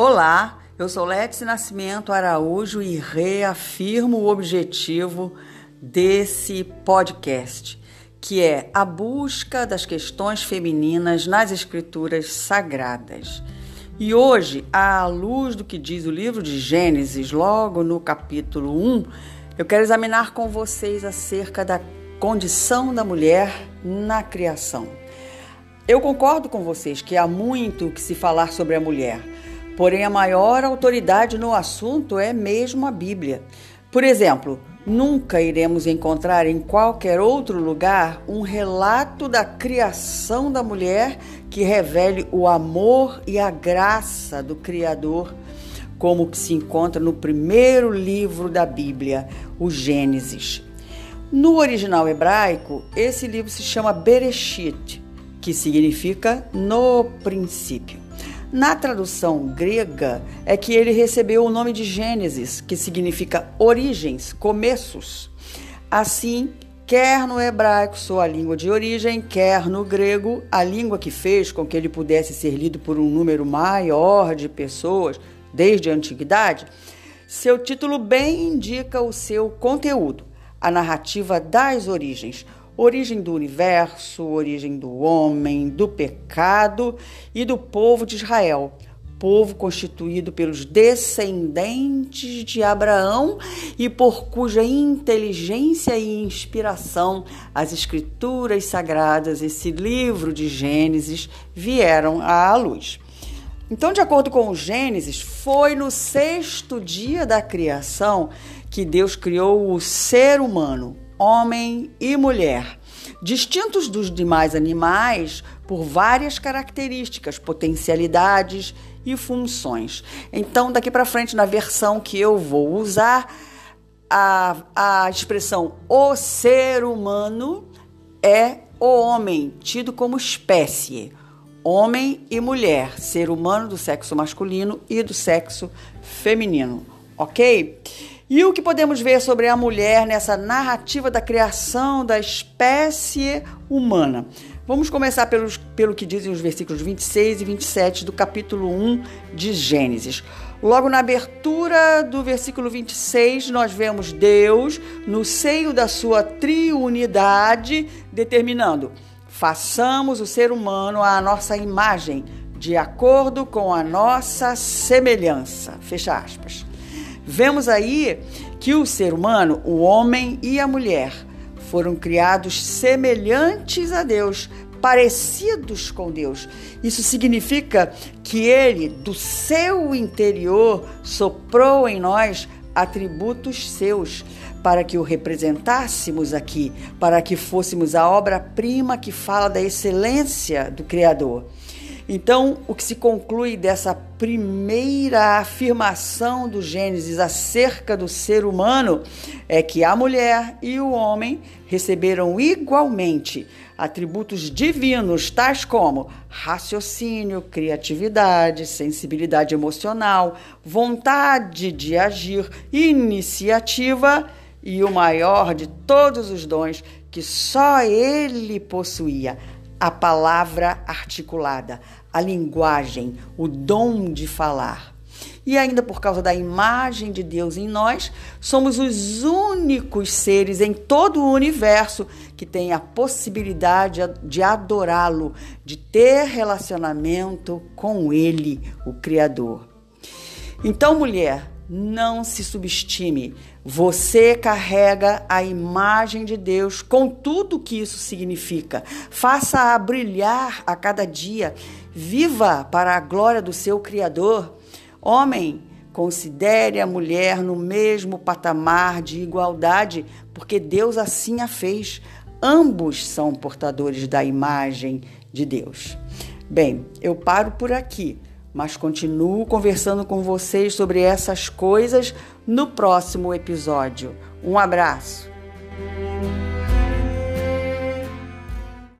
Olá, eu sou Letícia Nascimento Araújo e reafirmo o objetivo desse podcast, que é a busca das questões femininas nas escrituras sagradas. E hoje, à luz do que diz o livro de Gênesis, logo no capítulo 1, eu quero examinar com vocês acerca da condição da mulher na criação. Eu concordo com vocês que há muito que se falar sobre a mulher Porém, a maior autoridade no assunto é mesmo a Bíblia. Por exemplo, nunca iremos encontrar em qualquer outro lugar um relato da criação da mulher que revele o amor e a graça do Criador, como que se encontra no primeiro livro da Bíblia, o Gênesis. No original hebraico, esse livro se chama Bereshit, que significa no princípio. Na tradução grega é que ele recebeu o nome de Gênesis, que significa origens, começos. Assim, quer no hebraico sua língua de origem, quer no grego, a língua que fez com que ele pudesse ser lido por um número maior de pessoas desde a antiguidade, seu título bem indica o seu conteúdo, a narrativa das origens, origem do universo, origem do homem, do pecado e do povo de Israel, povo constituído pelos descendentes de Abraão e por cuja inteligência e inspiração as escrituras sagradas, esse livro de Gênesis, vieram à luz. Então, de acordo com o Gênesis, foi no sexto dia da criação que Deus criou o ser humano, homem e mulher, distintos dos demais animais por várias características, potencialidades e funções. Então, daqui para frente, na versão que eu vou usar, a, a expressão o ser humano é o homem, tido como espécie. Homem e mulher, ser humano do sexo masculino e do sexo feminino, ok? E o que podemos ver sobre a mulher nessa narrativa da criação da espécie humana? Vamos começar pelos, pelo que dizem os versículos 26 e 27 do capítulo 1 de Gênesis. Logo na abertura do versículo 26, nós vemos Deus, no seio da sua triunidade, determinando: façamos o ser humano à nossa imagem, de acordo com a nossa semelhança. Fecha aspas. Vemos aí que o ser humano, o homem e a mulher, foram criados semelhantes a Deus, parecidos com Deus. Isso significa que ele, do seu interior, soprou em nós atributos seus, para que o representássemos aqui, para que fôssemos a obra-prima que fala da excelência do Criador. Então, o que se conclui dessa primeira afirmação do Gênesis acerca do ser humano é que a mulher e o homem receberam igualmente atributos divinos, tais como raciocínio, criatividade, sensibilidade emocional, vontade de agir, iniciativa e o maior de todos os dons que só ele possuía, a palavra articulada, a linguagem, o dom de falar. E ainda por causa da imagem de Deus em nós, somos os únicos seres em todo o universo que têm a possibilidade de adorá-lo, de ter relacionamento com Ele, o Criador. Então, mulher, não se subestime. Você carrega a imagem de Deus com tudo que isso significa. Faça-a brilhar a cada dia. Viva para a glória do seu Criador. Homem, considere a mulher no mesmo patamar de igualdade, porque Deus assim a fez. Ambos são portadores da imagem de Deus. Bem, eu paro por aqui mas continuo conversando com vocês sobre essas coisas no próximo episódio. Um abraço!